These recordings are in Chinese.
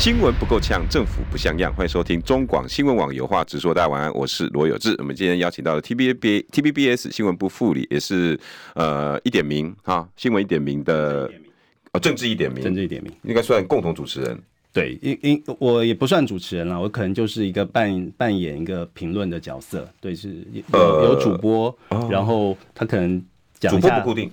新闻不够呛，政府不像样。欢迎收听中广新闻网有话直说。大家晚安，我是罗有志。我们今天邀请到的 T B B T B B S 新闻部副理，也是呃一点名哈新闻一点名的哦政治一点名，政治一点名应该算共同主持人。对，因因我也不算主持人了，我可能就是一个扮扮演一个评论的角色。对，是有有主播，呃、然后他可能讲一下主播不固定。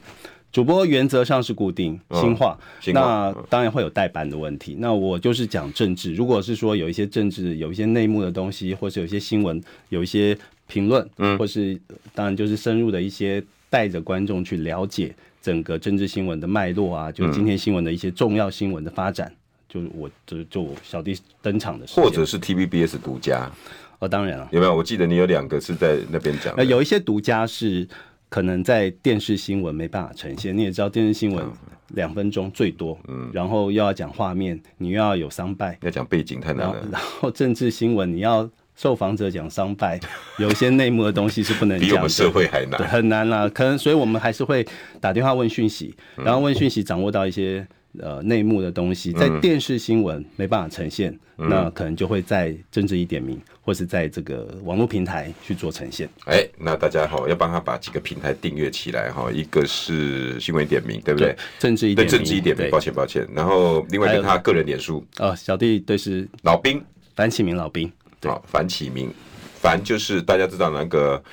主播原则上是固定新话，那当然会有代班的问题。那我就是讲政治，如果是说有一些政治、有一些内幕的东西，或是有一些新闻、有一些评论，嗯，或是当然就是深入的一些带着观众去了解整个政治新闻的脉络啊，就今天新闻的一些重要新闻的发展，就是我就就小弟登场的时候，或者是 TVBS 独家。哦，当然了，有没有？我记得你有两个是在那边讲，呃，有一些独家是。可能在电视新闻没办法呈现，你也知道电视新闻两分钟最多，嗯，然后又要讲画面，你又要有商败，要讲背景太难了。然后 政治新闻你要受访者讲商败，有些内幕的东西是不能讲的，比我们社会还难，很难啦。可能所以我们还是会打电话问讯息，然后问讯息掌握到一些。呃，内幕的东西在电视新闻没办法呈现，嗯，那可能就会在政治一点名，或是在这个网络平台去做呈现。哎，那大家好，要帮他把几个平台订阅起来哈，一个是新闻一点名，对不对？政治一点名，政治一点名，抱歉抱歉。然后另外一个他个人脸书。哦，小弟对是老兵。樊启明老兵，好，樊启明，樊就是大家知道那个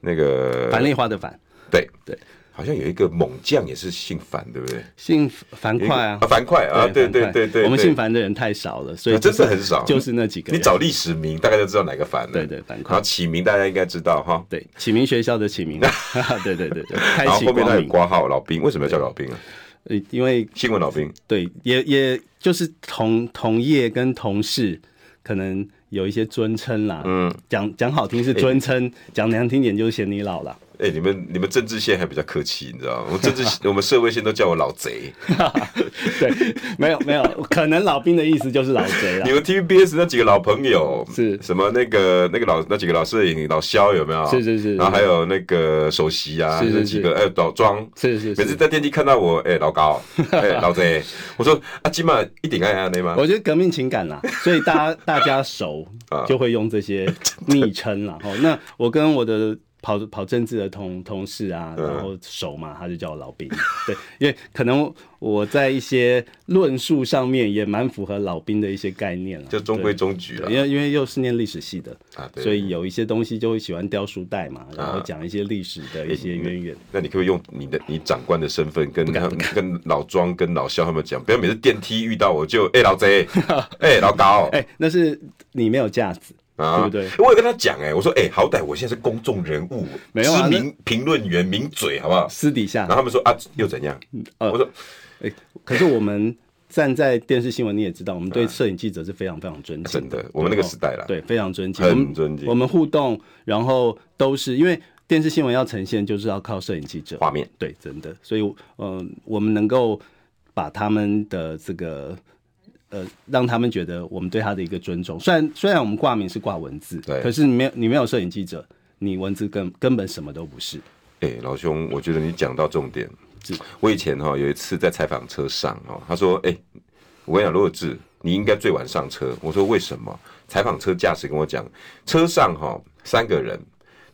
那个樊丽花的樊，对。对。好像有一个猛将也是姓樊，对不对？姓樊哙啊，樊哙啊，对对对对。我们姓樊的人太少了，所以真的很少，就是那几个。你找历史名，大概就知道哪个樊了。对对，樊哙。然后启明，大家应该知道哈。对，起名学校的起名。对对对对。然后后面他有挂号老兵，为什么要叫老兵啊？呃，因为新闻老兵。对，也也就是同同业跟同事，可能有一些尊称啦。嗯。讲讲好听是尊称，讲难听点就是嫌你老了。哎、欸，你们你们政治线还比较客气，你知道吗？我们政治我们社会线都叫我老贼。对，没有没有，可能老兵的意思就是老贼了。你们 TVBS 那几个老朋友是什么？那个那个老那几个老摄影老肖有没有？是是是。然后还有那个首席啊，是是是那几个哎老庄是是，是。每次在电梯看到我，哎、欸、老高，哎、欸、老贼，我说啊，今晚一定爱啊那吗？我觉得革命情感啦，所以大家大家熟就会用这些昵称啦。哦，那我跟我的。跑跑政治的同同事啊，然后熟嘛，他就叫我老兵。对，因为可能我在一些论述上面也蛮符合老兵的一些概念了，就中规中矩了。因为因为又是念历史系的啊，所以有一些东西就会喜欢雕书袋嘛，然后讲一些历史的一些渊源。那你可不可以用你的你长官的身份跟跟老庄跟老肖他们讲，不要每次电梯遇到我就哎老贼，哎老高，哎那是你没有架子。啊，对不对？我有跟他讲，哎，我说，哎、欸，好歹我现在是公众人物，没有知名评论员，名嘴，好不好？私底下，然后他们说啊，又怎样？呃、我说，哎、欸，可是我们站在电视新闻，你也知道，我们对摄影记者是非常非常尊敬、啊，真的，我们那个时代了，对，非常尊敬，很尊敬。我们互动，然后都是因为电视新闻要呈现，就是要靠摄影记者画面，对，真的，所以，嗯、呃，我们能够把他们的这个。呃，让他们觉得我们对他的一个尊重。虽然虽然我们挂名是挂文字，对，可是你没有你没有摄影记者，你文字根根本什么都不是。哎、欸，老兄，我觉得你讲到重点。我以前哈有一次在采访车上哦，他说：“哎、欸，我跟你讲，罗有志，你应该最晚上车。”我说：“为什么？”采访车驾驶跟我讲，车上哈三个人，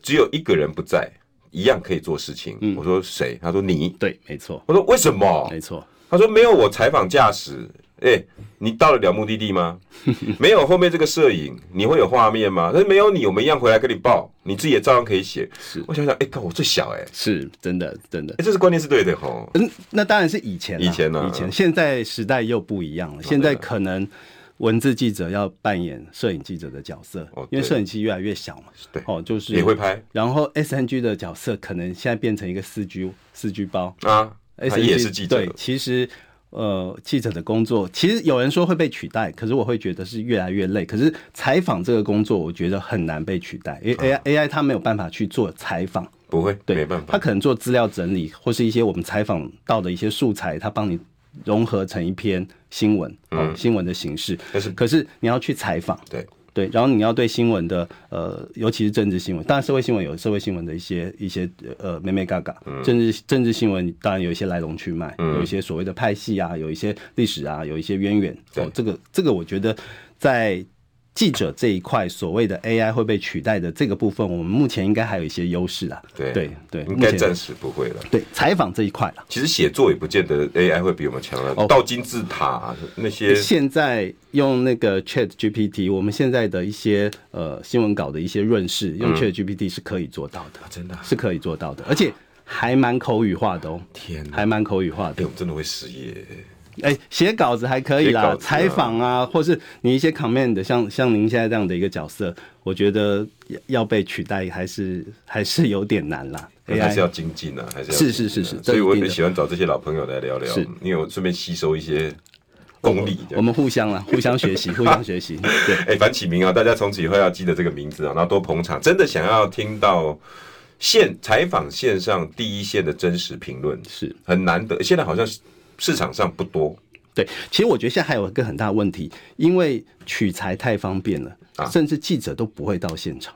只有一个人不在，一样可以做事情。嗯、我说：“谁？”他说：“你。”对，没错。我说：“为什么？”没错。他说：“没有我采访驾驶。”哎、欸，你到得了目的地吗？没有后面这个摄影，你会有画面吗？但是没有你，我们一样回来跟你报，你自己也照样可以写。是，我想想，哎、欸，靠，我最小、欸，哎，是真的，真的，哎、欸，这是观念是对的吼。嗯，那当然是以前，以前呢、啊，以前，现在时代又不一样了。现在可能文字记者要扮演摄影记者的角色，哦、因为摄影机越来越小嘛。对，哦，就是也会拍。然后 SNG 的角色可能现在变成一个四 G 四 G 包啊，SNG 也是记者。对，其实。呃，记者的工作其实有人说会被取代，可是我会觉得是越来越累。可是采访这个工作，我觉得很难被取代，因为 AI、啊、AI 它没有办法去做采访，不会，对，没办法，他可能做资料整理或是一些我们采访到的一些素材，它帮你融合成一篇新闻，嗯、哦，新闻的形式。可是，可是你要去采访，对。对，然后你要对新闻的呃，尤其是政治新闻，当然社会新闻有社会新闻的一些一些呃，美美嘎嘎，政治政治新闻当然有一些来龙去脉，嗯、有一些所谓的派系啊，有一些历史啊，有一些渊源。哦，这个这个我觉得在。记者这一块所谓的 AI 会被取代的这个部分，我们目前应该还有一些优势啊。对对对，应该暂时不会了。对，采访这一块了。其实写作也不见得 AI 会比我们强了。倒金字塔那些，现在用那个 Chat GPT，我们现在的一些呃新闻稿的一些润饰，用 Chat GPT 是可以做到的，真的是可以做到的，而且还蛮口语化的哦。天，还蛮口语化的。对，我真的会失业。哎，写稿子还可以啦，采访啊，或是你一些 command，像像您现在这样的一个角色，我觉得要被取代还是还是有点难啦。还是要精进呢，还是要是是是是。所以我很喜欢找这些老朋友来聊聊，是因为我顺便吸收一些功力。我们互相啊，互相学习，互相学习。对，哎，樊启铭啊，大家从此以后要记得这个名字啊，然后多捧场。真的想要听到线采访线上第一线的真实评论，是很难得。现在好像是。市场上不多，对，其实我觉得现在还有一个很大的问题，因为取材太方便了，啊、甚至记者都不会到现场。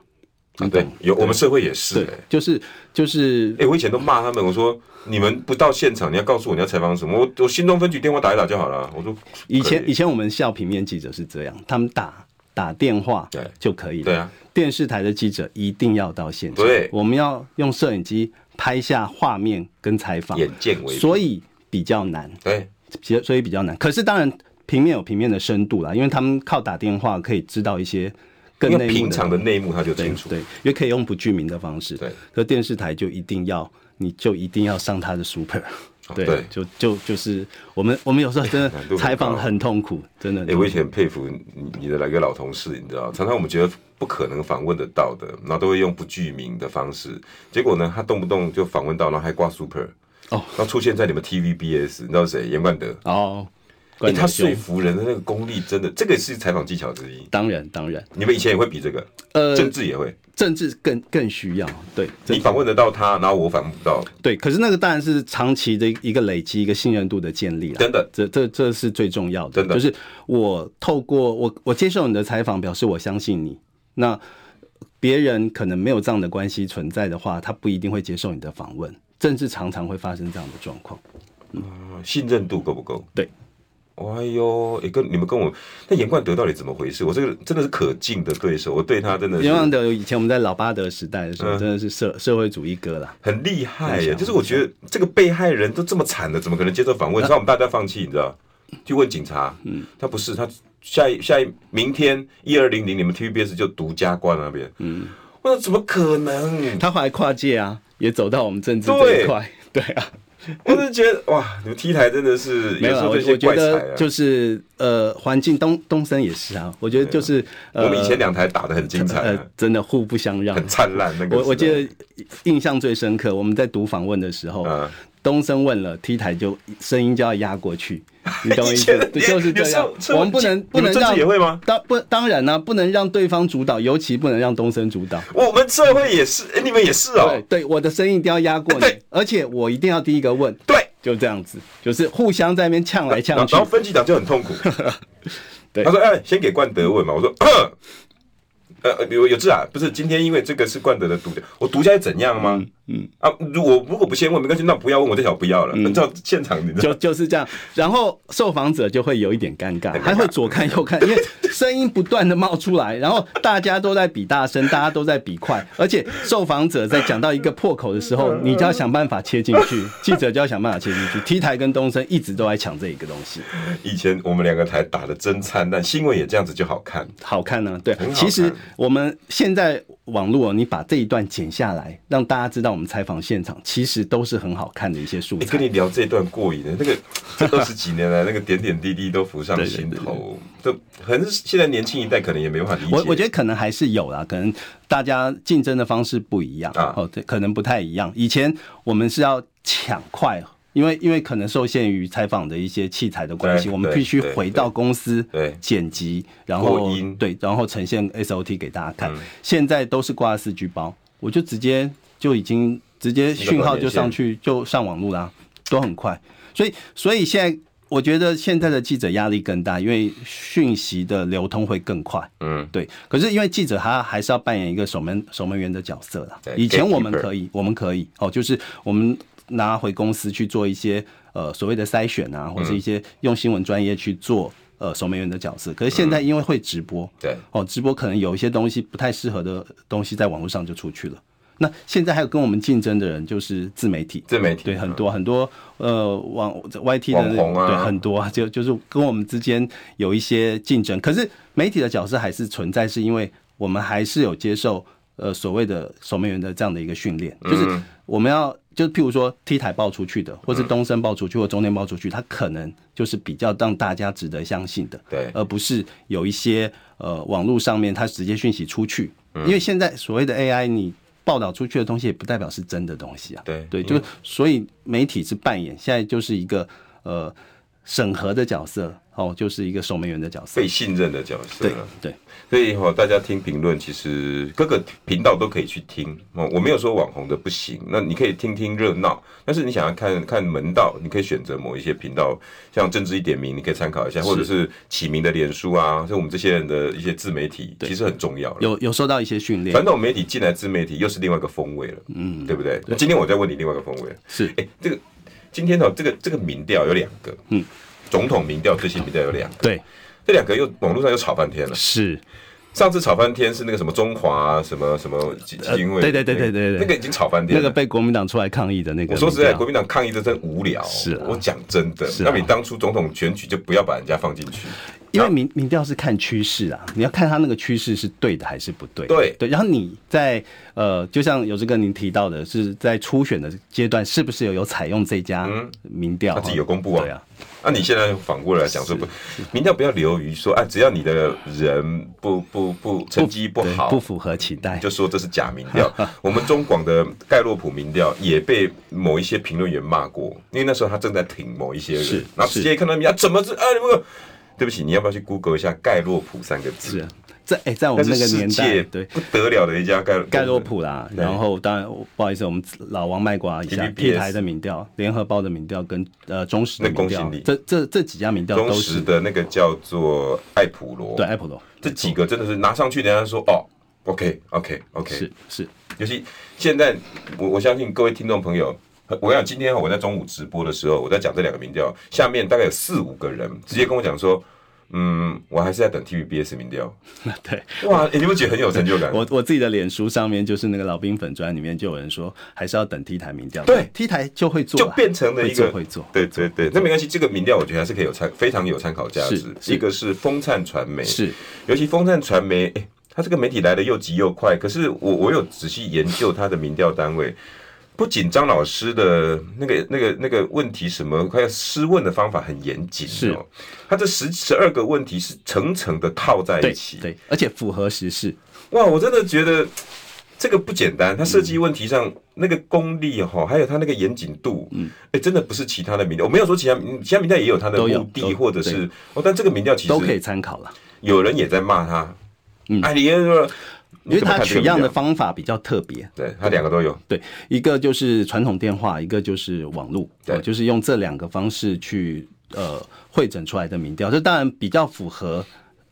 啊，对，有我们社会也是、欸，就是就是，哎、欸，我以前都骂他们，我说你们不到现场，你要告诉我你要采访什么，我我新东分局电话打一打就好了。我说以前以。前我们校平面记者是这样，他们打打电话对。就可以了，对啊，电视台的记者一定要到现场，对，我们要用摄影机拍下画面跟采访，眼见为凭，所以。比较难，对，所以比较难。可是当然，平面有平面的深度啦，因为他们靠打电话可以知道一些更内幕的平常的内幕，他就清楚。对，因为可以用不具名的方式。对，可电视台就一定要，你就一定要上他的 super。对，对就就就是我们我们有时候真的 采访很痛苦，真的。哎，我以前很佩服你你的那个老同事，你知道，常常我们觉得不可能访问得到的，然后都会用不具名的方式，结果呢，他动不动就访问到，然后还挂 super。哦，然后出现在你们 TVBS，你知道谁？严冠德哦，哎、欸，他说服人的那个功力真的，这个是采访技巧之一。当然，当然，你们以前也会比这个，呃，政治也会，政治更更需要。对，你访问得到他，然后我访问不到。对，可是那个当然是长期的一个累积，一个信任度的建立了。真的，这这这是最重要的。真的，就是我透过我我接受你的采访，表示我相信你。那别人可能没有这样的关系存在的话，他不一定会接受你的访问。甚至常常会发生这样的状况，嗯，信任度够不够？对，哎呦，也跟你们跟我，那严冠德到底怎么回事？我这个真的是可敬的对手，我对他真的是。严冠德以前我们在老巴德时代的时候，真的是社社会主义哥啦，很厉害呀。就是我觉得这个被害人都这么惨了，怎么可能接受访问？让我们大家放弃，你知道？去问警察，嗯，他不是，他下一下一明天一二零零，你们 TVBS 就独家关那边，嗯，我说怎么可能？他后来跨界啊。也走到我们政治这一块，对。啊，我是觉得哇，你们 T 台真的是 没有，我我觉得就是呃，环境东东森也是啊，我觉得就是 我们以前两台打的很精彩，呃，真的互不相让，很灿烂。那个我我记得印象最深刻，我们在读访问的时候，东升问了 T 台，就声音就要压过去。你懂我意思？就是这样。我们不能不能让也会吗？当不当然呢，不能让对方主导，尤其不能让东升主导。我们社会也是，哎，你们也是哦。对，我的声音一定要压过你，而且我一定要第一个问。对，就这样子，就是互相在那边呛来呛去，然后分局长就很痛苦。对，他说：“哎，先给冠德问嘛。”我说。呃，有有志啊，不是今天因为这个是冠德的独家，我独家是怎样吗？嗯，嗯啊，如果如果不先问没关系，那不要问我这条不要了，你知道现场你就就是这样，然后受访者就会有一点尴尬，还会左看右看，因为声音不断的冒出来，然后大家都在比大声，大家都在比快，而且受访者在讲到一个破口的时候，你就要想办法切进去，记者就要想办法切进去，T 台跟东升一直都在抢这一个东西。以前我们两个台打的真灿烂，新闻也这样子就好看，好看呢、啊，对，其实。我们现在网络，你把这一段剪下来，让大家知道我们采访现场其实都是很好看的一些素材。跟你聊这段过瘾的，那个 这二十几年来那个点点滴滴都浮上 心头，都可能现在年轻一代可能也没办法理解。我我觉得可能还是有啦，可能大家竞争的方式不一样啊，哦，可能不太一样。以前我们是要抢快因为因为可能受限于采访的一些器材的关系，我们必须回到公司剪辑，然后对，然后呈现 SOT 给大家看。现在都是挂四 G 包，我就直接就已经直接讯号就上去就上网络啦，都很快。所以所以现在我觉得现在的记者压力更大，因为讯息的流通会更快。嗯，对。可是因为记者他还是要扮演一个守门守门员的角色啦。以前我们可以，我们可以哦，就是我们。拿回公司去做一些呃所谓的筛选啊，或者一些用新闻专业去做呃守门员的角色。可是现在因为会直播，对哦，直播可能有一些东西不太适合的东西在网络上就出去了。那现在还有跟我们竞争的人就是自媒体，自媒体对很多很多呃网 YT 的那种对很多就就是跟我们之间有一些竞争。可是媒体的角色还是存在，是因为我们还是有接受呃所谓的守门员的这样的一个训练，就是我们要。就譬如说 T 台报出去的，或是东森报出去，或中天报出去，它可能就是比较让大家值得相信的，对，而不是有一些呃网络上面它直接讯息出去，因为现在所谓的 AI，你报道出去的东西也不代表是真的东西啊，对对，就所以媒体是扮演现在就是一个呃审核的角色。哦，就是一个守门员的角色，被信任的角色。对对，所以哈，大家听评论，其实各个频道都可以去听哦。我没有说网红的不行，那你可以听听热闹。但是你想要看看门道，你可以选择某一些频道，像政治一点名，你可以参考一下，或者是启明的脸书啊，像我们这些人的一些自媒体，其实很重要。有有受到一些训练，传统媒体进来自媒体又是另外一个风味了，嗯，对不对？那今天我再问你另外一个风味，是哎，这个今天呢，这个这个民调有两个，嗯。总统民调最新民调有两个，对，这两个又网络上又吵翻天了。是，上次吵翻天是那个什么中华什么什么基金会，对对对对对，那个已经吵翻天，那个被国民党出来抗议的那个。我说实在，国民党抗议的真无聊。是，我讲真的，那你当初总统选举就不要把人家放进去，因为民民调是看趋势啊，你要看他那个趋势是对的还是不对。对对，然后你在呃，就像有这个您提到的，是在初选的阶段，是不是有有采用这家民调？他自己有公布啊。对啊。那、啊、你现在反过来讲说不，民调不要流于说，啊，只要你的人不不不成绩不好不，不符合期待，就说这是假民调。我们中广的盖洛普民调也被某一些评论员骂过，因为那时候他正在挺某一些人，是然后直接看到民调怎么是啊？你们对不起，你要不要去 Google 一下盖洛普三个字？是。在哎，在我们那个年代，对。不得了的一家盖盖洛普啦。然后当然不好意思，我们老王卖瓜一下，T 台的民调、联合报的民调跟呃中时的民调，这这这几家民调中时的那个叫做艾普罗，对艾普罗这几个真的是拿上去，人家说哦，OK OK OK，是是，尤其现在我我相信各位听众朋友，我想今天我在中午直播的时候，我在讲这两个民调，下面大概有四五个人直接跟我讲说。嗯，我还是在等 TVBS 民调。对，哇，你们觉得很有成就感？我我自己的脸书上面就是那个老兵粉专里面就有人说，还是要等 T 台民调。对，T 台就会做，就变成了一个会做。对对对，那没关系，这个民调我觉得还是可以有参，非常有参考价值。一个是风灿传媒，是，尤其风灿传媒，哎，他这个媒体来的又急又快。可是我我有仔细研究它的民调单位。不仅张老师的那个、那个、那个问题什么，还有施问的方法很严谨哦。是，他这十十二个问题是层层的套在一起，对，对，而且符合时事。哇，我真的觉得这个不简单。他设计问题上那个功力哈，还有他那个严谨度，嗯，哎，真的不是其他的民调。我没有说其他，其他民调也有他的目的，或者是哦，但这个民调其实都可以参考了。有人也在骂他，嗯，哎，你说。因为他取样的方法比较特别，对，他两个都有，对，一个就是传统电话，一个就是网络，对，就是用这两个方式去呃会诊出来的民调，这当然比较符合。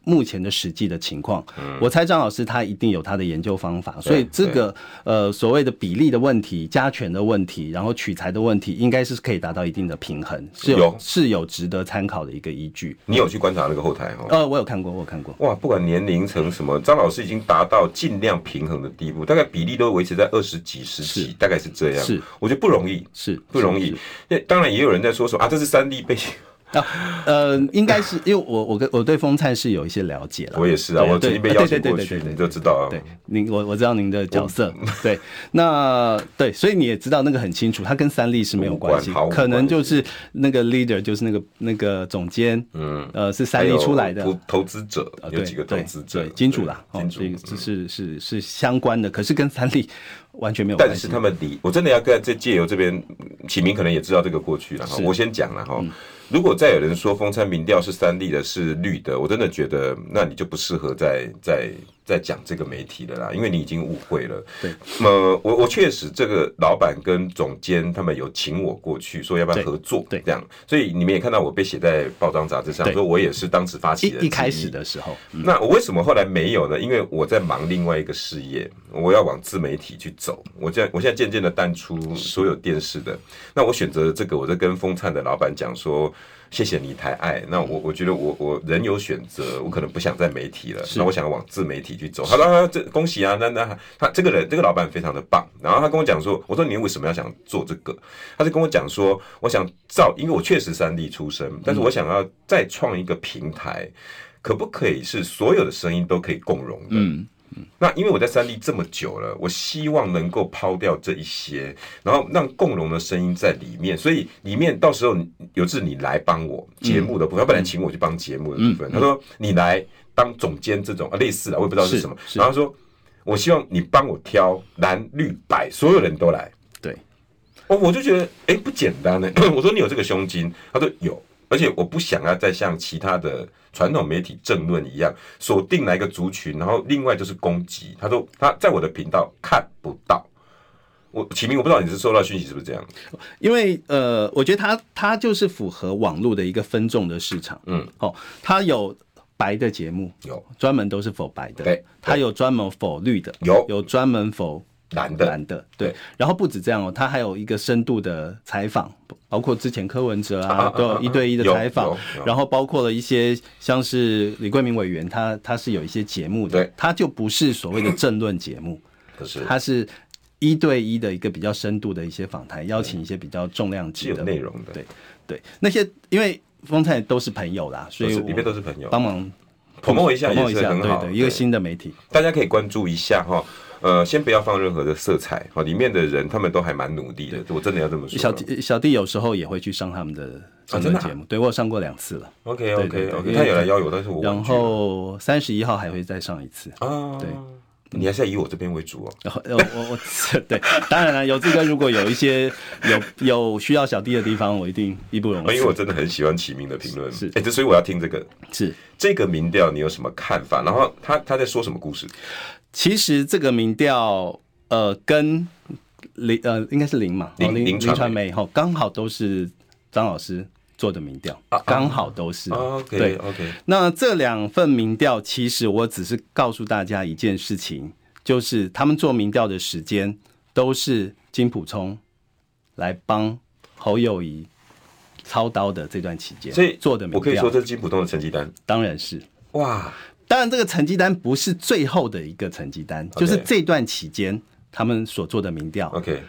目前的实际的情况，我猜张老师他一定有他的研究方法，所以这个呃所谓的比例的问题、加权的问题，然后取材的问题，应该是可以达到一定的平衡，是有是有值得参考的一个依据。你有去观察那个后台哈？呃，我有看过，我有看过。哇，不管年龄层什么，张老师已经达到尽量平衡的地步，大概比例都维持在二十几、十几，大概是这样。是，我觉得不容易，是不容易。那当然也有人在说说啊，这是三立被。啊，呃，应该是因为我我跟我对风灿是有一些了解了。我也是啊，我曾经被邀请过去，你就知道啊。对，您我我知道您的角色。对，那对，所以你也知道那个很清楚，他跟三立是没有关系，可能就是那个 leader 就是那个那个总监，嗯，呃，是三立出来的投资者，有几个投资者，金主啦，金主这是是是相关的，可是跟三立完全没有。但是他们离，我真的要跟这借由这边启明可能也知道这个过去了哈，我先讲了哈。如果再有人说风餐民调是三立的，是绿的，我真的觉得那你就不适合在在再讲这个媒体的啦，因为你已经误会了。对，那么我我确实这个老板跟总监他们有请我过去说要不要合作，对，这样，所以你们也看到我被写在报章杂志上，说我也是当时发起的。一开始的时候，那我为什么后来没有呢？因为我在忙另外一个事业，我要往自媒体去走。我现在我现在渐渐的淡出所有电视的，那我选择这个，我在跟风灿的老板讲说。谢谢你抬爱，那我我觉得我我人有选择，我可能不想在媒体了，那我想要往自媒体去走。他说，这恭喜啊，那那他这个人这个老板非常的棒，然后他跟我讲说，我说你为什么要想做这个？他就跟我讲说，我想造，因为我确实三 D 出身，但是我想要再创一个平台，可不可以是所有的声音都可以共融的？嗯。那因为我在三立这么久了，我希望能够抛掉这一些，然后让共荣的声音在里面。所以里面到时候有志你来帮我节目的部分，他本来请我去帮节目的部分，他说你来当总监这种啊，类似的，我也不知道是什么。然后说，我希望你帮我挑蓝绿白，所有人都来。对，我我就觉得哎不简单呢。我说你有这个胸襟，他说有。而且我不想要再像其他的传统媒体政论一样锁定哪一个族群，然后另外就是攻击。他说他在我的频道看不到。我启明，我不知道你是收到讯息是不是这样？因为呃，我觉得他他就是符合网络的一个分众的市场。嗯，哦，他有白的节目，有专门都是否白的，对，他有专门否绿的，有有专门否。蓝的，男的，对。然后不止这样哦，他还有一个深度的采访，包括之前柯文哲啊，都有一对一的采访。然后包括了一些像是李桂明委员，他他是有一些节目的，他就不是所谓的政论节目，可是。他是一对一的一个比较深度的一些访谈，邀请一些比较重量级的。内容的。对对，那些因为风灿都是朋友啦，所以里面都是朋友，帮忙 promote 一下也是很好，对，一个新的媒体，大家可以关注一下哈。呃，先不要放任何的色彩，好，里面的人他们都还蛮努力的，我真的要这么说。小弟小弟有时候也会去上他们的真的节目，对我有上过两次了。OK OK OK，他有来邀我，但是我然后三十一号还会再上一次啊。对，你还是要以我这边为主哦。我我我，对，当然了，有志哥如果有一些有有需要小弟的地方，我一定义不容辞。因为我真的很喜欢启明的评论，是哎，这所以我要听这个，是这个民调，你有什么看法？然后他他在说什么故事？其实这个民调，呃，跟林呃应该是林嘛，林林传媒哈，刚好都是张老师做的民调，刚好都是。对，OK。那这两份民调，其实我只是告诉大家一件事情，就是他们做民调的时间都是金普聪来帮侯友谊操刀的这段期间，所以做的民调，我可以说这是金普通的成绩单，当然是哇。当然，这个成绩单不是最后的一个成绩单，就是这段期间他们所做的民调。OK，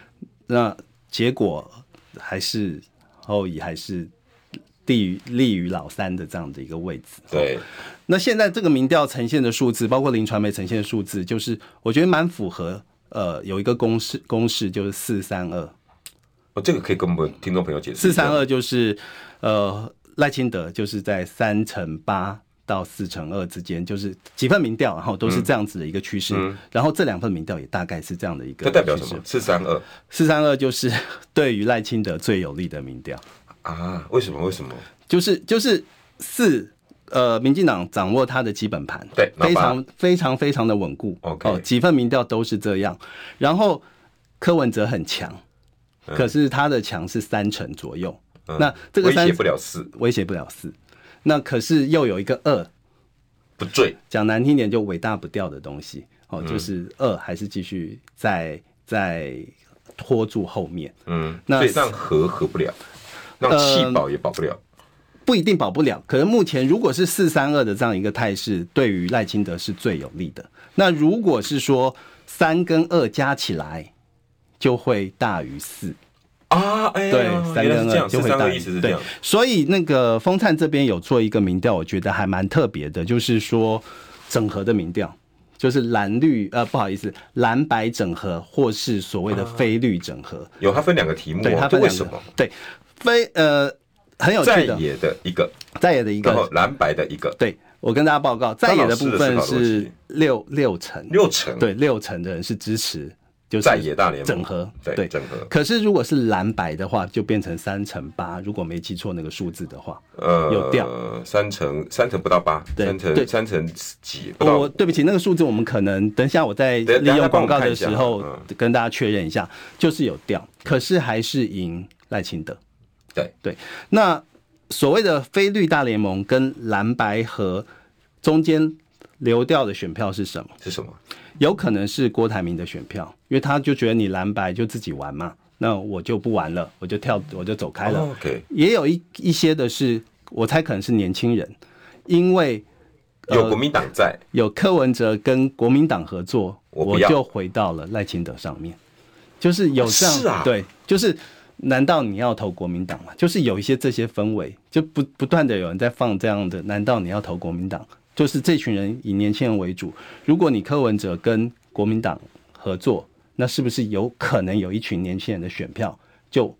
那结果还是侯友谊还是低于立于老三的这样的一个位置。对，那现在这个民调呈现的数字，包括林传媒呈现的数字，就是我觉得蛮符合。呃，有一个公式，公式就是四三二。哦，这个可以跟我们听众朋友解释。四三二就是呃赖清德就是在三乘八。到四乘二之间，就是几份民调，然后都是这样子的一个趋势。嗯、然后这两份民调也大概是这样的一个。这代表什么？四三二，四三二就是对于赖清德最有利的民调啊？为什么？为什么？就是就是四呃，民进党掌握他的基本盘，对，非常非常非常的稳固。OK，哦，几份民调都是这样。然后柯文哲很强，嗯、可是他的强是三成左右。嗯、那这个三威胁不了四，威胁不了四。那可是又有一个二，不对，讲难听点就伟大不掉的东西哦，就是二还是继续在在拖住后面，嗯，那所以让和和不了，让弃保也保不了，呃，不一定保不了。可是目前如果是四三二的这样一个态势，对于赖清德是最有利的。那如果是说三跟二加起来就会大于四。啊，哎，对，三跟二就会大，意思是这样。对，所以那个风灿这边有做一个民调，我觉得还蛮特别的，就是说整合的民调，就是蓝绿呃，不好意思，蓝白整合或是所谓的非绿整合，啊、有它分两个题目、哦，对，它分两个，对，非呃很有趣的，在野的一个，在野的一个，然后蓝白的一个，对。我跟大家报告，在野的部分是六六成，六成对六成的人是支持，就是在野大联盟整合，对整合。可是如果是蓝白的话，就变成三乘八。如果没记错那个数字的话，呃，有掉三乘，三乘不到八，三成三乘几。我对不起，那个数字我们可能等一下我在利用广告的时候跟大家确认一下，就是有掉，可是还是赢赖清德。对对，那。所谓的非绿大联盟跟蓝白和中间流掉的选票是什么？是什么？有可能是郭台铭的选票，因为他就觉得你蓝白就自己玩嘛，那我就不玩了，我就跳，我就走开了。Oh, OK，也有一一些的是，我猜可能是年轻人，因为、呃、有国民党在，有柯文哲跟国民党合作，我，我就回到了赖清德上面，就是有这样，是啊，对，就是。难道你要投国民党吗？就是有一些这些氛围，就不不断的有人在放这样的。难道你要投国民党？就是这群人以年轻人为主。如果你柯文哲跟国民党合作，那是不是有可能有一群年轻人的选票就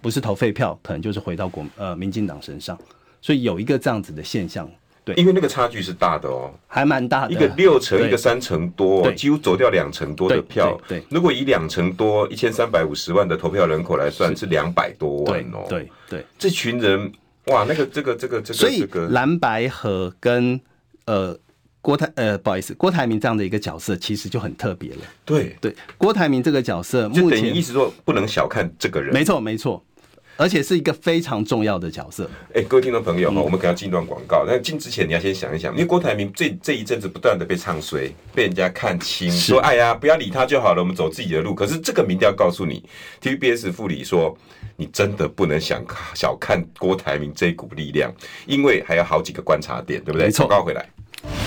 不是投废票，可能就是回到国呃民进党身上？所以有一个这样子的现象。对，因为那个差距是大的哦，还蛮大的，一个六成，一个三成多，几乎走掉两成多的票。对，对，如果以两成多一千三百五十万的投票人口来算，是两百多万哦。对对，对，这群人哇，那个这个这个这个，所以蓝白和跟呃郭台呃不好意思郭台铭这样的一个角色，其实就很特别了。对对，郭台铭这个角色，就等于意思说不能小看这个人。没错没错。而且是一个非常重要的角色。哎、欸，各位听众朋友哈、嗯，我们可能要进段广告。但进之前，你要先想一想，因为郭台铭这这一阵子不断的被唱衰，被人家看清，说哎呀，不要理他就好了，我们走自己的路。可是这个民调告诉你，TVBS 副理说，你真的不能想小看郭台铭这股力量，因为还有好几个观察点，对不对？没错。广告回来，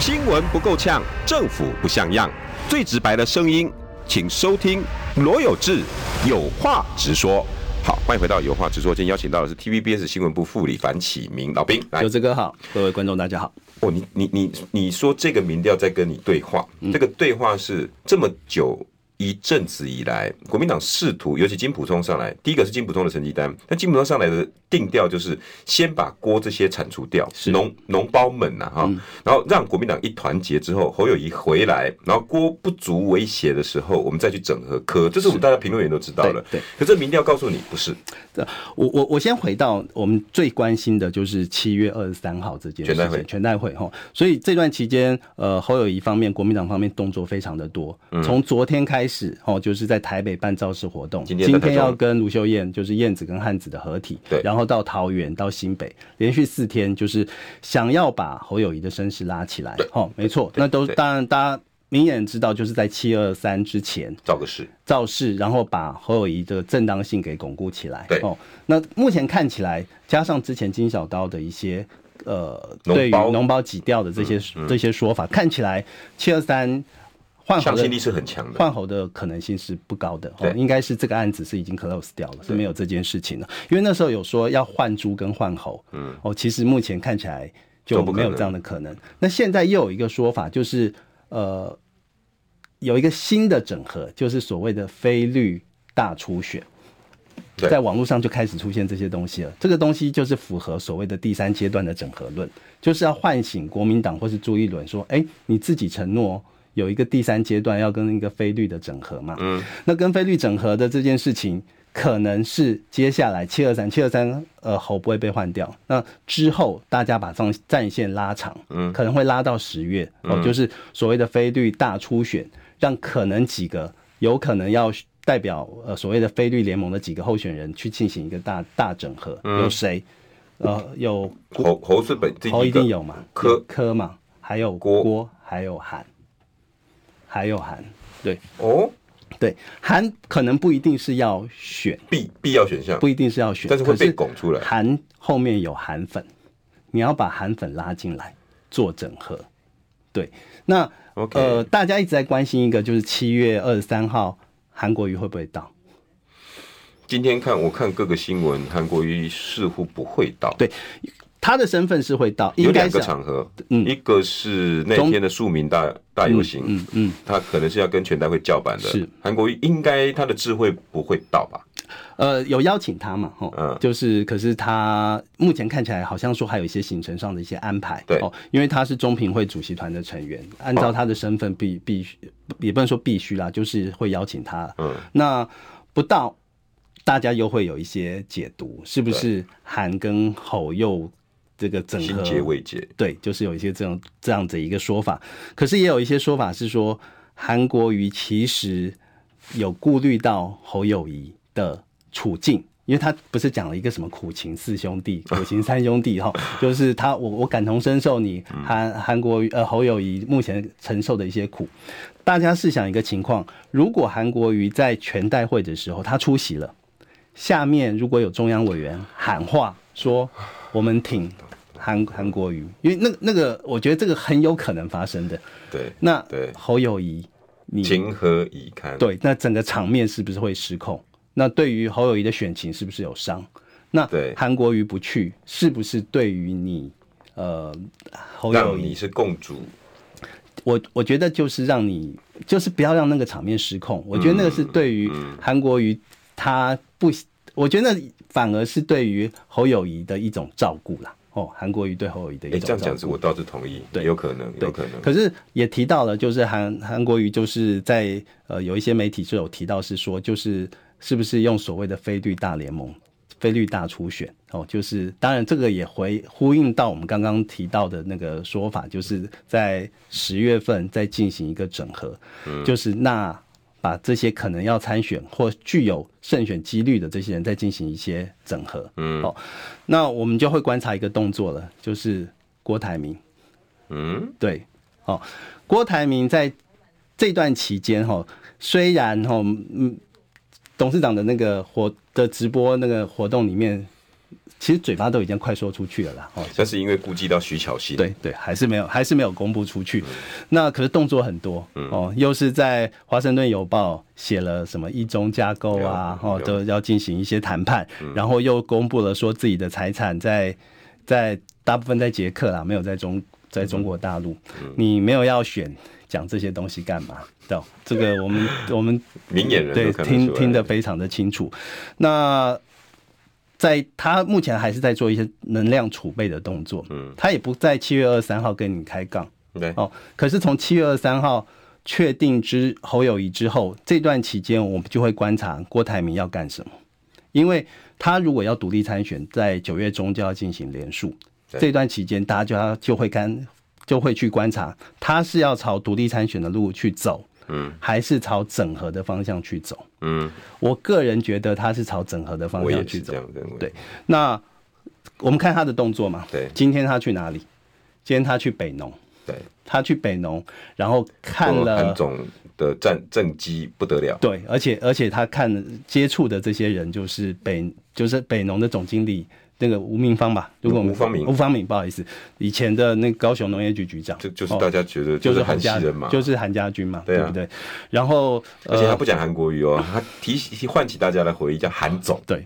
新闻不够呛，政府不像样，最直白的声音，请收听罗有志有话直说。好，欢迎回到有话直说。今天邀请到的是 TVBS 新闻部副理樊启明老兵。有志哥好，各位观众大家好。哦，你你你你说这个民调在跟你对话，嗯，这个对话是这么久。一阵子以来，国民党试图，尤其金普聪上来，第一个是金普聪的成绩单，那金普聪上来的定调就是先把郭这些铲除掉，农农包们呐、啊、哈、嗯，然后让国民党一团结之后，侯友谊回来，然后郭不足为胁的时候，我们再去整合科，这是我们大家评论员都知道了。对，对可这民调告诉你不是。我我我先回到我们最关心的就是七月二十三号这件事情，全代会全代会哈，所以这段期间，呃，侯友谊方面，国民党方面动作非常的多，从、嗯、昨天开始。是哦，就是在台北办造势活动，今天要跟卢秀燕，就是燕子跟汉子的合体，对，然后到桃园到新北，连续四天，就是想要把侯友谊的声势拉起来。哦，没错，那都当然大家明眼知道，就是在七二三之前造个势，造势，然后把侯友谊的正当性给巩固起来。对。哦，那目前看起来，加上之前金小刀的一些呃，对于脓包挤掉的这些、嗯嗯、这些说法，看起来七二三。向心力是很强的，换猴的可能性是不高的。哦，应该是这个案子是已经 close 掉了，是没有这件事情了。因为那时候有说要换猪跟换猴，嗯，哦，其实目前看起来就没有这样的可能。那现在又有一个说法，就是呃，有一个新的整合，就是所谓的非绿大出血，在网络上就开始出现这些东西了。这个东西就是符合所谓的第三阶段的整合论，就是要唤醒国民党或是朱一伦说，哎，你自己承诺。有一个第三阶段要跟一个非律的整合嘛？嗯，那跟非律整合的这件事情，可能是接下来七二三七二三呃侯不会被换掉，那之后大家把战战线拉长，嗯，可能会拉到十月哦，就是所谓的非律大初选，让可能几个有可能要代表呃所谓的菲律联盟的几个候选人去进行一个大大整合，有谁？呃，有侯侯是本侯一定有嘛？柯柯嘛？还有郭郭，还有韩。还有韩，对哦，对韩可能不一定是要选必必要选项，不一定是要选，但是会被拱出来。韩后面有韩粉，你要把韩粉拉进来做整合。对，那、okay. 呃，大家一直在关心一个，就是七月二十三号韩国瑜会不会到？今天看我看各个新闻，韩国瑜似乎不会到。对。他的身份是会到，有两个场合，嗯，一个是那天的庶民大大游行，嗯嗯，他可能是要跟全代会叫板的。是韩国瑜应该他的智慧不会到吧？呃，有邀请他嘛？哦，嗯，就是，可是他目前看起来好像说还有一些行程上的一些安排，对，哦，因为他是中评会主席团的成员，按照他的身份必必须，也不能说必须啦，就是会邀请他。嗯，那不到，大家又会有一些解读，是不是韩跟侯又？这个整合。心结未解，对，就是有一些这种这样子一个说法，可是也有一些说法是说，韩国瑜其实有顾虑到侯友谊的处境，因为他不是讲了一个什么苦情四兄弟、苦情三兄弟哈，就是他我我感同身受你韩韩国瑜呃侯友谊目前承受的一些苦，大家试想一个情况，如果韩国瑜在全代会的时候他出席了，下面如果有中央委员喊话说我们挺。韩韩国瑜，因为那那个，我觉得这个很有可能发生的。对，那对侯友谊，你情何以堪？对，那整个场面是不是会失控？那对于侯友谊的选情是不是有伤？那对韩国瑜不去，是不是对于你呃侯友谊你是共主？我我觉得就是让你就是不要让那个场面失控。我觉得那个是对于韩国瑜他不，嗯、我觉得反而是对于侯友谊的一种照顾啦。哦，韩国瑜对侯友宜的一种，哎，这样讲是我倒是同意，对，有可能，有可能。可是也提到了，就是韩韩国瑜就是在呃有一些媒体就有提到是说，就是是不是用所谓的非绿大联盟、非绿大初选？哦，就是当然这个也回呼应到我们刚刚提到的那个说法，就是在十月份再进行一个整合，嗯，就是那。把这些可能要参选或具有胜选几率的这些人再进行一些整合，嗯，哦，那我们就会观察一个动作了，就是郭台铭，嗯，对，哦，郭台铭在这段期间哈，虽然哈，嗯，董事长的那个活的直播那个活动里面。其实嘴巴都已经快说出去了啦，哦，但是因为顾及到徐巧芯，对对，还是没有，还是没有公布出去。嗯、那可是动作很多，嗯、哦，又是在华盛顿邮报写了什么一中架构啊，哦，都要进行一些谈判，嗯、然后又公布了说自己的财产在在大部分在捷克啦，没有在中在中国大陆。嗯、你没有要选，讲这些东西干嘛？对，这个我们我们明眼人对听听得非常的清楚。那。在他目前还是在做一些能量储备的动作，嗯，他也不在七月二十三号跟你开杠，对，哦，可是从七月二十三号确定之侯友谊之后，这段期间我们就会观察郭台铭要干什么，因为他如果要独立参选，在九月中就要进行联署，这段期间大家就要就会看就会去观察他是要朝独立参选的路去走。嗯，还是朝整合的方向去走。嗯，我个人觉得他是朝整合的方向去走。对，那我们看他的动作嘛。对，今天他去哪里？今天他去北农。对，他去北农，然后看了韩总的战政绩不得了。对，而且而且他看接触的这些人，就是北就是北农的总经理。那个吴明芳吧，如果我们吴芳敏，吴芳敏，不好意思，以前的那高雄农业局局长，就就是大家觉得就是韩系人嘛，就是韩家军嘛，对不对？然后，而且他不讲韩国语哦，他提起唤起大家的回忆，叫韩总，对，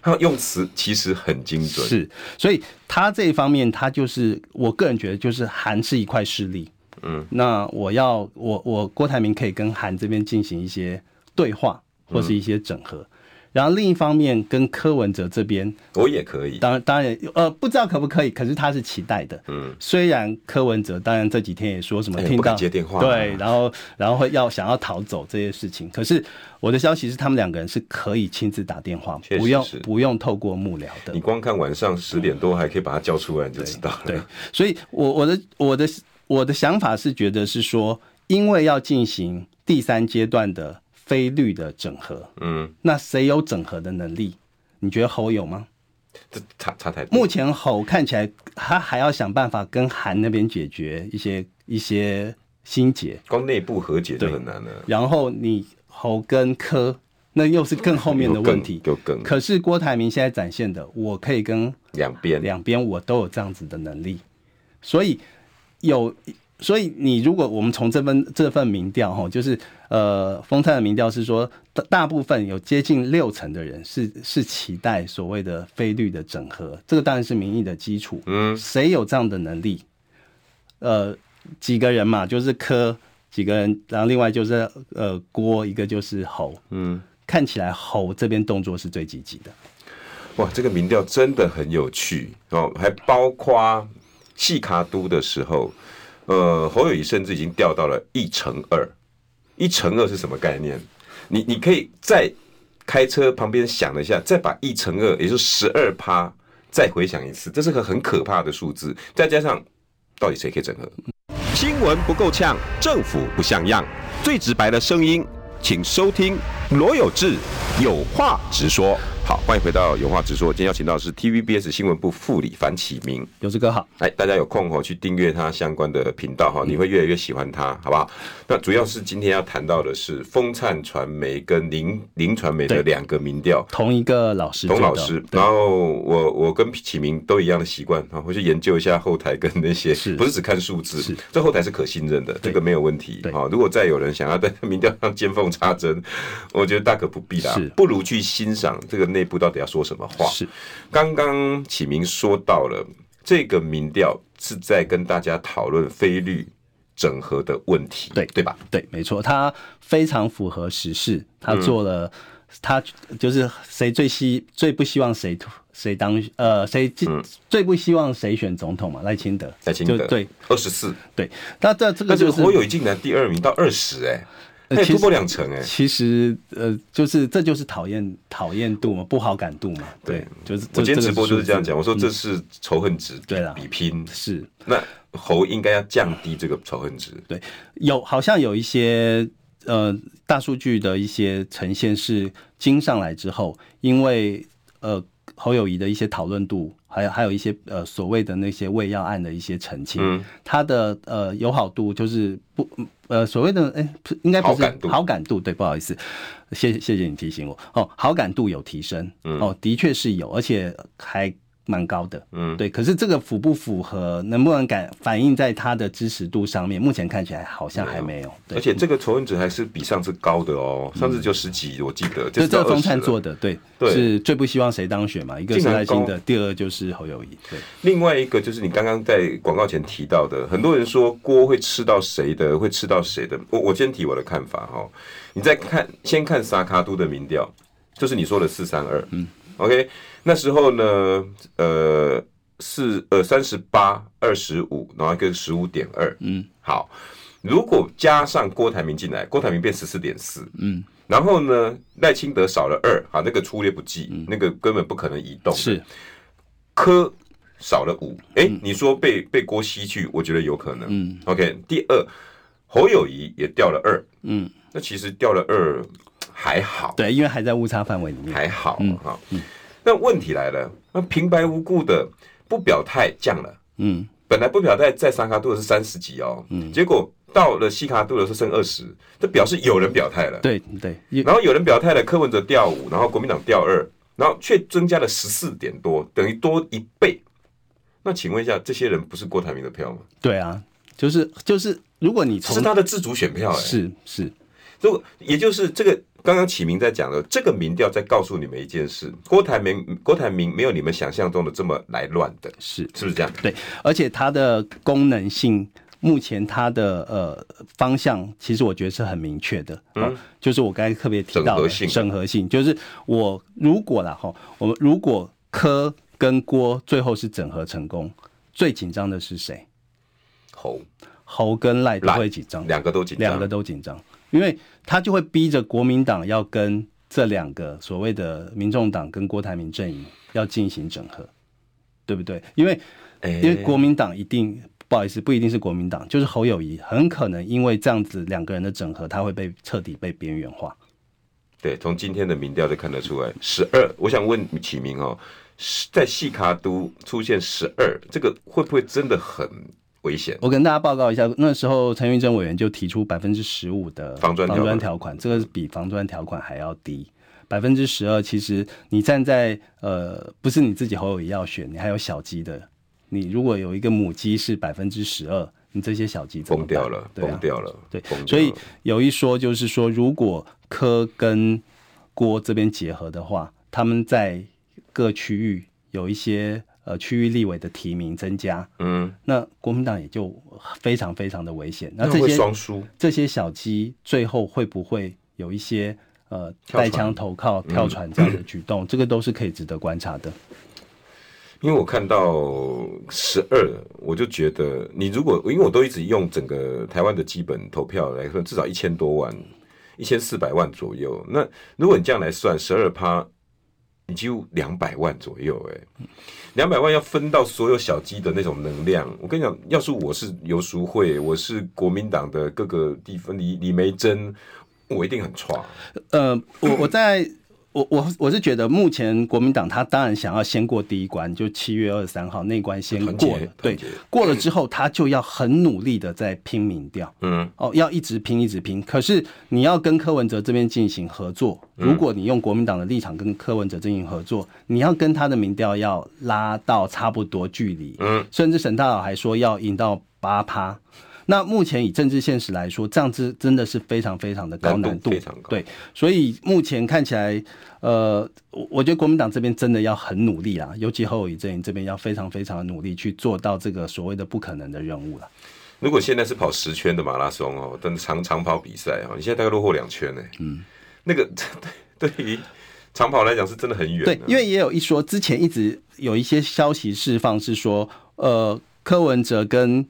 他用词其实很精准，是，所以他这一方面，他就是我个人觉得，就是韩是一块势力，嗯，那我要我我郭台铭可以跟韩这边进行一些对话，或是一些整合。然后另一方面，跟柯文哲这边，我也可以。当然，当然，呃，不知道可不可以，可是他是期待的。嗯，虽然柯文哲当然这几天也说什么听到、哎、接电话、啊，对，然后然后会要想要逃走这些事情，可是我的消息是他们两个人是可以亲自打电话，不用不用透过幕僚的。你光看晚上十点多还可以把他叫出来，你就知道了。对，对，所以我我的我的我的想法是觉得是说，因为要进行第三阶段的。非绿的整合，嗯，那谁有整合的能力？你觉得侯有吗？这差差太多。目前侯看起来他还要想办法跟韩那边解决一些一些心结，光内部和解就很难了。然后你侯跟柯，那又是更后面的问题。就更。可是郭台铭现在展现的，我可以跟两边两边我都有这样子的能力，所以有所以你如果我们从这份这份民调哈，就是呃，丰泰的民调是说，大大部分有接近六成的人是是期待所谓的非绿的整合，这个当然是民意的基础。嗯，谁有这样的能力？呃，几个人嘛，就是科几个人，然后另外就是呃郭，一个就是侯。嗯，看起来侯这边动作是最积极的。哇，这个民调真的很有趣哦，还包括细卡都的时候。呃，侯友宜甚至已经掉到了一成二，一成二是什么概念？你你可以再开车旁边想了一下，再把一成二，也就是十二趴，再回想一次，这是个很可怕的数字。再加上，到底谁可以整合？新闻不够呛，政府不像样，最直白的声音，请收听罗有志有话直说。好，欢迎回到有话直说。今天邀请到的是 TVBS 新闻部副理樊启明，有志哥好。哎，大家有空哦，去订阅他相关的频道哈，你会越来越喜欢他，好不好？那主要是今天要谈到的是风灿传媒跟林林传媒的两个民调，同一个老师，同老师。然后我我跟启明都一样的习惯啊，回去研究一下后台跟那些，是不是只看数字？是，这后台是可信任的，这个没有问题。好，如果再有人想要在 民调上见缝插针，我觉得大可不必啦，不如去欣赏这个。内部到底要说什么话？是刚刚启明说到了这个民调是在跟大家讨论非律整合的问题，对对吧？对，没错，他非常符合时事。他做了，他就是谁最希最不希望谁谁当呃谁最不希望谁选总统嘛？赖清德，赖清德对二十四对。那这这个就是侯友宜进来第二名到二十哎。突破两成哎，其实呃，就是这就是讨厌讨厌度嘛，不好感度嘛。对，就是我今天直播就是这样讲，我说这是仇恨值，对了，比拼是。那猴应该要降低这个仇恨值。对，有好像有一些呃大数据的一些呈现是经上来之后，因为呃侯友谊的一些讨论度，还有还有一些呃所谓的那些未药案的一些澄清，他的呃友好度就是不。呃，所谓的哎，应该不是好感度，对，不好意思，谢谢谢谢你提醒我哦，好感度有提升，嗯、哦，的确是有，而且还。蛮高的，嗯，对，可是这个符不符合，能不能感反映在他的支持度上面？目前看起来好像还没有，而且这个仇恨值还是比上次高的哦，上次就十几，我记得。就这个风灿做的，对，是最不希望谁当选嘛？一个是赖清德，第二就是侯友宜，对。另外一个就是你刚刚在广告前提到的，很多人说锅会吃到谁的，会吃到谁的。我我先提我的看法哈，你再看，先看萨卡都的民调，就是你说的四三二，嗯，OK。那时候呢，呃，四呃三十八二十五，然后一个十五点二，嗯，好，如果加上郭台铭进来，郭台铭变十四点四，嗯，然后呢，赖清德少了二，好，那个粗略不计，嗯、那个根本不可能移动，是，柯少了五，哎、欸，你说被被郭吸去，我觉得有可能，嗯，OK，第二，侯友谊也掉了二，嗯，那其实掉了二还好，对，因为还在误差范围里面，还好，嗯，好，嗯。那问题来了，那平白无故的不表态降了，嗯，本来不表态在三卡度的是三十几哦，嗯，结果到了西卡度的时候剩二十，这表示有人表态了，对对，然后有人表态了，柯文哲掉五，然后国民党掉二，然后却增加了十四点多，等于多一倍。那请问一下，这些人不是郭台铭的票吗？对啊，就是就是，如果你从是他的自主选票，欸，是是，如果也就是这个。刚刚启明在讲的这个民调，在告诉你们一件事：郭台铭，郭台铭没有你们想象中的这么来乱的，是是不是这样？对，而且它的功能性，目前它的呃方向，其实我觉得是很明确的。嗯，就是我刚才特别提到的整合性，就是我如果了哈，我们如果柯跟郭最后是整合成功，最紧张的是谁？侯侯跟赖都会紧张，两个都紧张，两个都紧张。因为他就会逼着国民党要跟这两个所谓的民众党跟郭台铭阵营要进行整合，对不对？因为，因为国民党一定不好意思，不一定是国民党，就是侯友宜很可能因为这样子两个人的整合，他会被彻底被边缘化。对，从今天的民调就看得出来，十二。我想问启明哦，在细卡都出现十二，这个会不会真的很？危险！我跟大家报告一下，那时候陈玉珍委员就提出百分之十五的防砖条款，这个是比防砖条款还要低。百分之十二，其实你站在呃，不是你自己侯友也要选，你还有小鸡的。你如果有一个母鸡是百分之十二，你这些小鸡崩掉了，崩掉了，对，所以有一说就是说，如果柯跟郭这边结合的话，他们在各区域有一些呃区域立委的提名增加，嗯，那国民党也就非常非常的危险。那这些双输，这些小鸡最后会不会有一些呃带枪投靠、跳船这样的举动？嗯、这个都是可以值得观察的。因为我看到十二，我就觉得你如果因为我都一直用整个台湾的基本投票来说，至少一千多万，一千四百万左右。那如果你这样来算，十二趴，你几乎两百万左右，哎，两百万要分到所有小鸡的那种能量。我跟你讲，要是我是游淑慧，我是国民党的各个地方李李梅珍，我一定很差。呃，我我在。我我我是觉得，目前国民党他当然想要先过第一关，就七月二十三号那关先过了，对，过了之后他就要很努力的在拼民调，嗯，哦，要一直拼一直拼。可是你要跟柯文哲这边进行合作，如果你用国民党的立场跟柯文哲进行合作，你要跟他的民调要拉到差不多距离，嗯，甚至沈大佬还说要赢到八趴。那目前以政治现实来说，这样子真的是非常非常的高难度，非常高。对，所以目前看起来，呃，我觉得国民党这边真的要很努力啦，尤其侯友宜阵营这边要非常非常的努力去做到这个所谓的不可能的任务了。如果现在是跑十圈的马拉松哦，等长长跑比赛哦，你现在大概落后两圈呢。嗯，那个对 对于长跑来讲是真的很远。对，因为也有一说，之前一直有一些消息释放是说，呃，柯文哲跟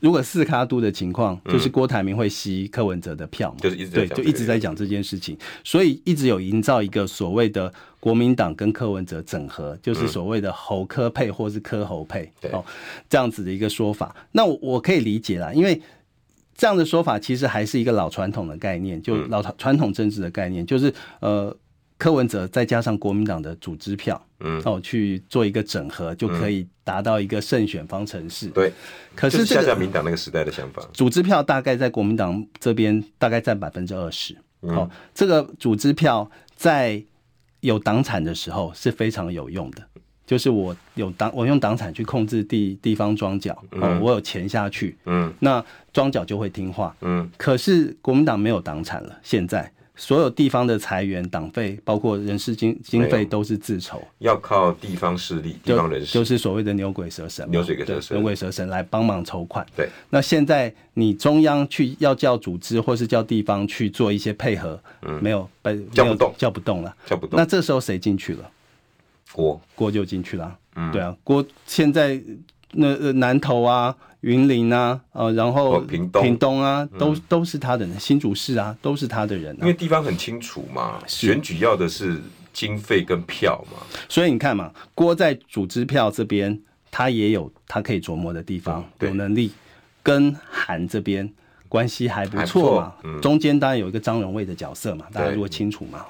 如果四卡都的情况，就是郭台铭会吸柯文哲的票嘛？就是一直对，就一直在讲这件事情，所以一直有营造一个所谓的国民党跟柯文哲整合，就是所谓的侯柯配或是柯侯配哦，这样子的一个说法。那我我可以理解啦，因为这样的说法其实还是一个老传统的概念，就老传统政治的概念，就是呃。柯文哲再加上国民党的组织票，嗯，哦，去做一个整合，就可以达到一个胜选方程式。对，可是这个民党那个时代的想法，组织票大概在国民党这边大概占百分之二十。哦，这个组织票在有党产的时候是非常有用的，就是我有党，我用党产去控制地地方庄脚，哦，我有钱下去，嗯，那庄脚就会听话，嗯。可是国民党没有党产了，现在。所有地方的财源、党费，包括人事经经费，都是自筹，要靠地方势力、地方人士，就，是所谓的牛鬼蛇神，牛鬼蛇神，牛鬼蛇神来帮忙筹款。对，那现在你中央去要叫组织，或是叫地方去做一些配合，嗯，没有被叫不动，叫不动了，叫不动。那这时候谁进去了？郭郭就进去了。嗯，对啊，郭现在那南投啊。云林啊，呃，然后屏东，屏东啊，都都是他的人，新竹市啊，都是他的人。因为地方很清楚嘛，选举要的是经费跟票嘛。所以你看嘛，郭在组织票这边，他也有他可以琢磨的地方，有能力跟韩这边关系还不错嘛。中间当然有一个张荣卫的角色嘛，大家如果清楚嘛。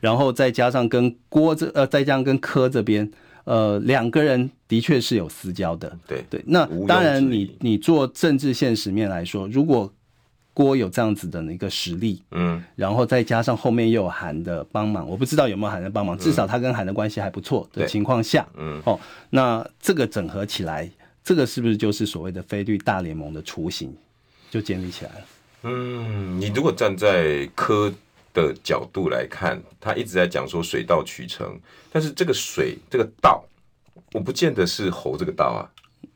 然后再加上跟郭这呃，再加上跟柯这边。呃，两个人的确是有私交的，对。对。那当然你，你你做政治现实面来说，如果郭有这样子的一个实力，嗯，然后再加上后面又有韩的帮忙，我不知道有没有韩的帮忙，至少他跟韩的关系还不错的情况下，嗯，哦，那这个整合起来，这个是不是就是所谓的菲律大联盟的雏形就建立起来了？嗯，你如果站在柯的角度来看，他一直在讲说水到渠成，但是这个水这个道，我不见得是侯这个道啊，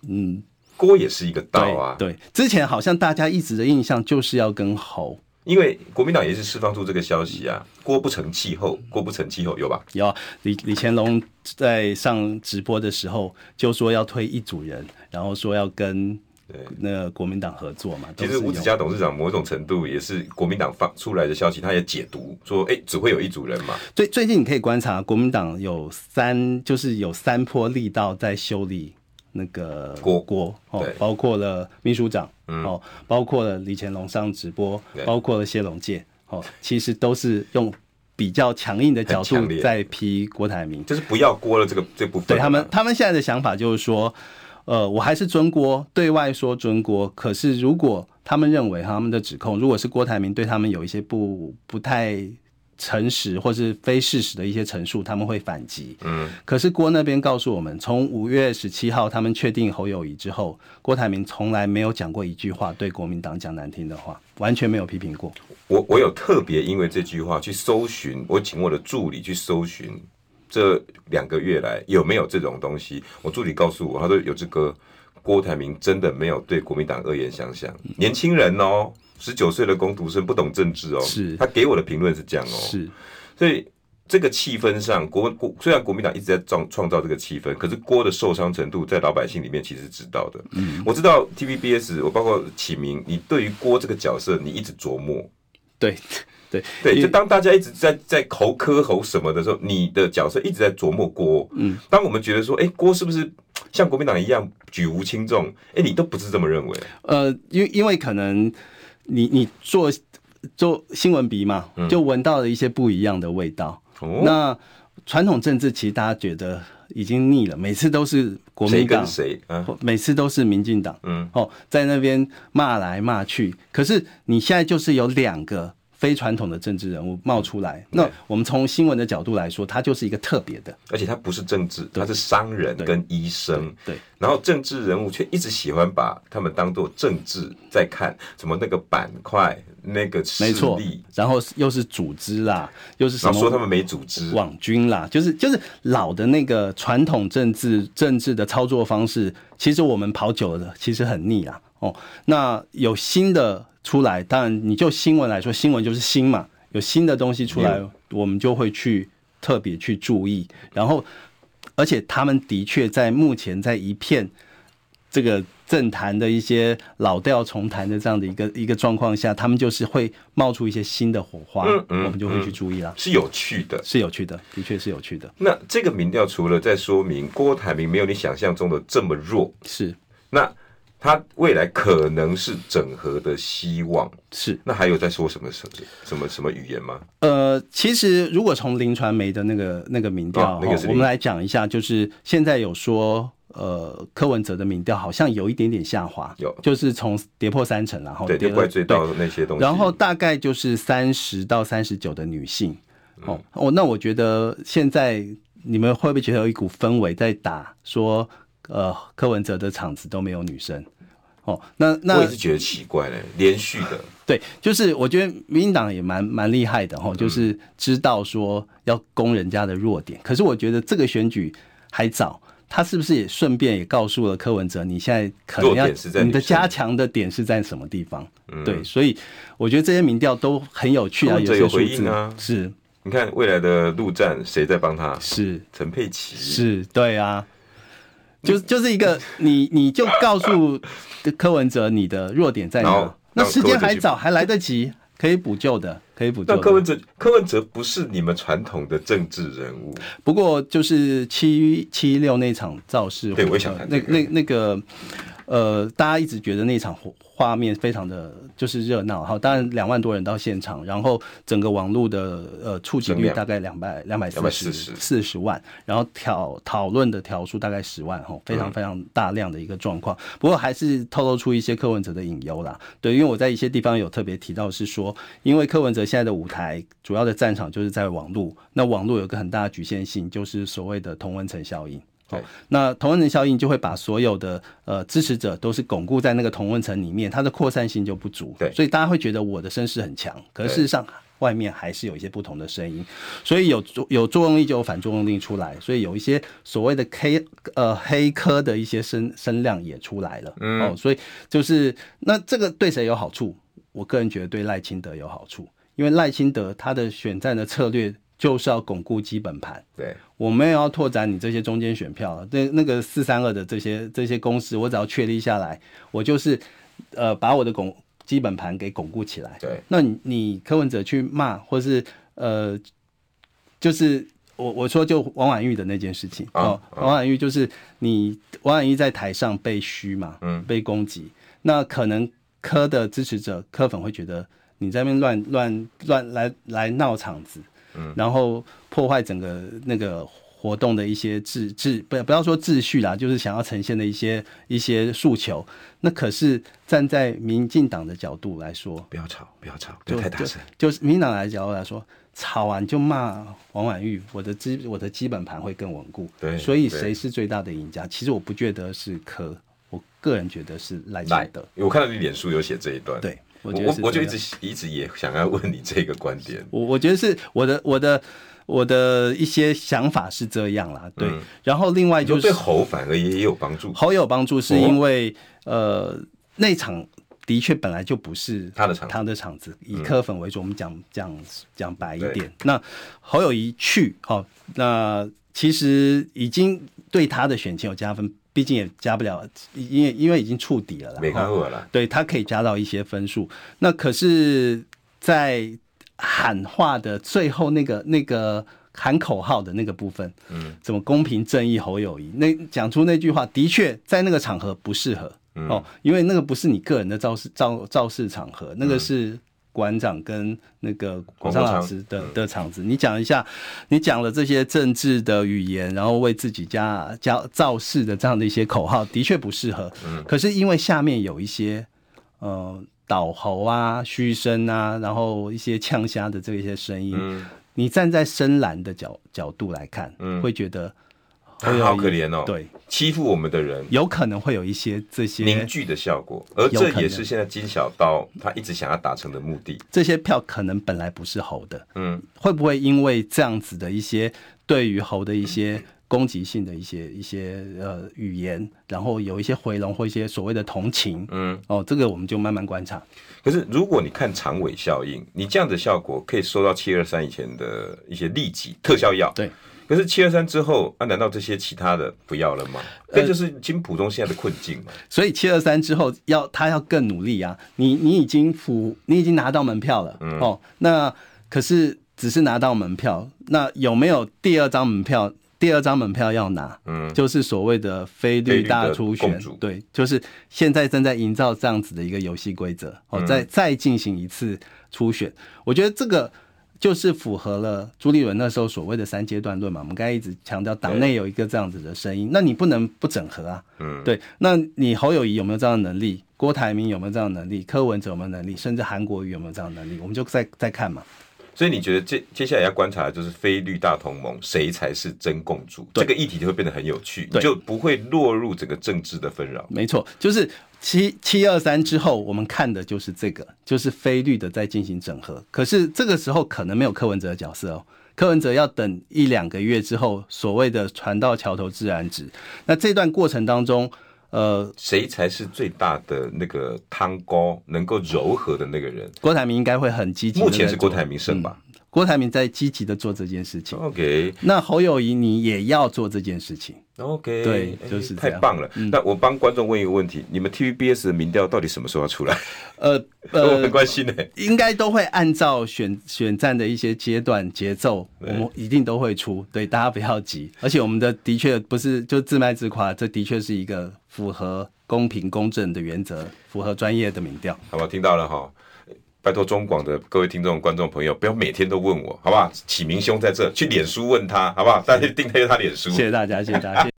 嗯，郭也是一个道啊对。对，之前好像大家一直的印象就是要跟侯，因为国民党也是释放出这个消息啊，郭不成气候，郭不成气候有吧？有李李乾隆在上直播的时候就说要推一组人，然后说要跟。对，那个国民党合作嘛，其实吴子嘉董事长某种程度也是国民党发出来的消息，他也解读说，哎、欸，只会有一组人嘛。最最近你可以观察，国民党有三，就是有三波力道在修理那个郭。郭哦，包括了秘书长哦，包括了李乾隆上直播，包括了谢龙介哦，其实都是用比较强硬的角度在批郭台铭，就是不要郭了这个这部分。对他们，他们现在的想法就是说。呃，我还是尊郭，对外说尊郭。可是如果他们认为他们的指控，如果是郭台铭对他们有一些不不太诚实或是非事实的一些陈述，他们会反击。嗯，可是郭那边告诉我们，从五月十七号他们确定侯友谊之后，郭台铭从来没有讲过一句话对国民党讲难听的话，完全没有批评过。我我有特别因为这句话去搜寻，我请我的助理去搜寻这两个月来有没有这种东西。我助理告诉我，他说有这个郭台铭真的没有对国民党恶言相向，年轻人哦。十九岁的工读生不懂政治哦，是他给我的评论是这样哦，是，所以这个气氛上，国国虽然国民党一直在创创造这个气氛，可是郭的受伤程度在老百姓里面其实是知道的。嗯，我知道 TVBS，我包括启明，你对于郭这个角色，你一直琢磨。对对对，就当大家一直在在口磕喉什么的时候，你的角色一直在琢磨郭。嗯，当我们觉得说，哎、欸，郭是不是像国民党一样举无轻重？哎、欸，你都不是这么认为。呃，因因为可能。你你做做新闻鼻嘛，就闻到了一些不一样的味道。嗯、那传统政治其实大家觉得已经腻了，每次都是国民党，谁跟谁、啊？每次都是民进党。嗯，哦，在那边骂来骂去。可是你现在就是有两个。非传统的政治人物冒出来，那我们从新闻的角度来说，他就是一个特别的，而且他不是政治，他是商人跟医生。对，然后政治人物却一直喜欢把他们当做政治在看，什么那个板块、那个势力，然后又是组织啦，又是什么说他们没组织，网军啦，就是就是老的那个传统政治政治的操作方式，其实我们跑久了，其实很腻啊。哦，那有新的。出来，当然你就新闻来说，新闻就是新嘛，有新的东西出来，我们就会去特别去注意。然后，而且他们的确在目前在一片这个政坛的一些老调重弹的这样的一个一个状况下，他们就是会冒出一些新的火花，我们就会去注意了。是有趣的，是有趣的，的确是有趣的。那这个民调除了在说明郭台铭没有你想象中的这么弱，是那。他未来可能是整合的希望，是。那还有在说什么什么什么什么语言吗？呃，其实如果从林传媒的那个那个民调，哦那个、我们来讲一下，就是现在有说，呃，柯文哲的民调好像有一点点下滑，有，就是从跌破三成，然后对，跌怪罪到那些东西，然后大概就是三十到三十九的女性，哦、嗯、哦，那我觉得现在你们会不会觉得有一股氛围在打说？呃，柯文哲的场子都没有女生，哦，那那我也是觉得奇怪嘞，连续的，对，就是我觉得民进党也蛮蛮厉害的哈，就是知道说要攻人家的弱点，嗯，可是我觉得这个选举还早，他是不是也顺便也告诉了柯文哲，你现在可能要你的加强的点是在什么地方？嗯，对，所以我觉得这些民调都很有趣啊，有些回应啊，是，你看未来的陆战谁在帮他？是。陈佩琪，是对啊。就就是一个你，你就告诉柯文哲你的弱点在哪？那时间还早，还来得及，可以补救的，可以补救。那柯文哲，柯文哲不是你们传统的政治人物。不过就是七七六那场造势，对，我也想看那那那个。呃，大家一直觉得那场画面非常的就是热闹哈，当然两万多人到现场，然后整个网络的呃触及率大概两百两百四十四十万，然后讨讨论的条数大概十万哈，非常非常大量的一个状况。不过还是透露出一些柯文哲的隐忧啦，对，因为我在一些地方有特别提到是说，因为柯文哲现在的舞台主要的战场就是在网络，那网络有个很大的局限性，就是所谓的同温层效应。哦，那同温层效应就会把所有的呃支持者都是巩固在那个同温层里面，它的扩散性就不足。对，所以大家会觉得我的声势很强，可是事实上外面还是有一些不同的声音，所以有有作用力就有反作用力出来，所以有一些所谓的 K 呃黑科的一些声声量也出来了。嗯，哦，所以就是那这个对谁有好处？我个人觉得对赖清德有好处，因为赖清德他的选战的策略。就是要巩固基本盘，对，我们也要拓展你这些中间选票，那那个四三二的这些这些公式，我只要确立下来，我就是呃把我的巩基本盘给巩固起来。对，那你你柯文哲去骂，或是呃，就是我我说就王婉玉的那件事情。哦，王婉玉就是你王婉玉在台上被虚嘛，嗯，被攻击，那可能柯的支持者柯粉会觉得你在那边乱乱乱来来闹场子。然后破坏整个那个活动的一些秩秩不不要说秩序啦，就是想要呈现的一些一些诉求。那可是站在民进党的角度来说，不要吵，不要吵，就太大声。就是民进党来角度来说，吵完就骂王婉玉，我的基我的基本盘会更稳固。对，所以谁是最大的赢家？其实我不觉得是柯，我个人觉得是赖清德。我看到你脸书有写这一段，对，我我我就一直一直也想要问你这个观点。我我觉得是我的我的我的一些想法是这样啦，对。嗯、然后另外就是对猴反而也有帮助，猴有帮助是因为、哦、呃那场。的确，本来就不是他的场，他的场子以柯粉为主。我们讲讲讲白一点，那侯友一去，好，那其实已经对他的选情有加分，毕竟也加不了，因为因为已经触底了啦，没看过了。对他可以加到一些分数。那可是，在喊话的最后那个那个喊口号的那个部分，嗯，怎么公平正义侯友谊，那讲出那句话，的确在那个场合不适合。哦，因为那个不是你个人的造势造造势场合，那个是馆长跟那个广昌老师的的场子。你讲一下，你讲了这些政治的语言，然后为自己加加造势的这样的一些口号，的确不适合。可是因为下面有一些呃倒喉啊、嘘声啊，然后一些呛虾的这一些声音，你站在深蓝的角角度来看，会觉得。他好可怜哦，对，欺负我们的人，有可能会有一些这些凝聚的效果，而这也是现在金小刀他一直想要达成的目的。这些票可能本来不是猴的，嗯，会不会因为这样子的一些对于猴的一些攻击性的一些一些呃语言，然后有一些回笼或一些所谓的同情，嗯，哦，这个我们就慢慢观察。可是如果你看长尾效应，你这样的效果可以收到七二三以前的一些利己特效药，对。可是七二三之后啊，难道这些其他的不要了吗？这就是金溥中现在的困境嘛。所以七二三之后要他要更努力啊！你你已经付，你已经拿到门票了，嗯、哦，那可是只是拿到门票，那有没有第二张门票？第二张门票要拿，嗯，就是所谓的非律大初选，对，就是现在正在营造这样子的一个游戏规则，哦，再再进行一次初选，我觉得这个。就是符合了朱立伦那时候所谓的三阶段论嘛，我们刚才一直强调党内有一个这样子的声音，那你不能不整合啊，嗯，对，那你侯友谊有没有这样的能力？郭台铭有没有这样的能力？柯文哲有没有能力？甚至韩国瑜有没有这样的能力？我们就再再看嘛。所以你觉得接接下来要观察的就是非绿大同盟谁才是真共主？这个议题就会变得很有趣，你就不会落入这个政治的纷扰。没错，就是七七二三之后，我们看的就是这个，就是非绿的在进行整合。可是这个时候可能没有柯文哲的角色哦，柯文哲要等一两个月之后，所谓的船到桥头自然直。那这段过程当中。呃，谁才是最大的那个汤锅能够柔和的那个人？郭台铭应该会很积极。目前是郭台铭胜吧？嗯，郭台铭在积极的做这件事情。OK，那侯友谊你也要做这件事情。OK，对，就是太棒了。嗯、那我帮观众问一个问题：你们 TVBS 的民调到底什么时候要出来？呃，呃我很关心呢。应该都会按照选选战的一些阶段节奏，我们一定都会出。对，大家不要急。而且我们的的确不是就自卖自夸，这的确是一个符合公平公正的原则，符合专业的民调。好不好？听到了哈。拜托中广的各位听众、观众朋友，不要每天都问我，好不好？启明兄在这，去脸书问他，好不好？大家订阅他脸书。谢谢大家，谢谢大家。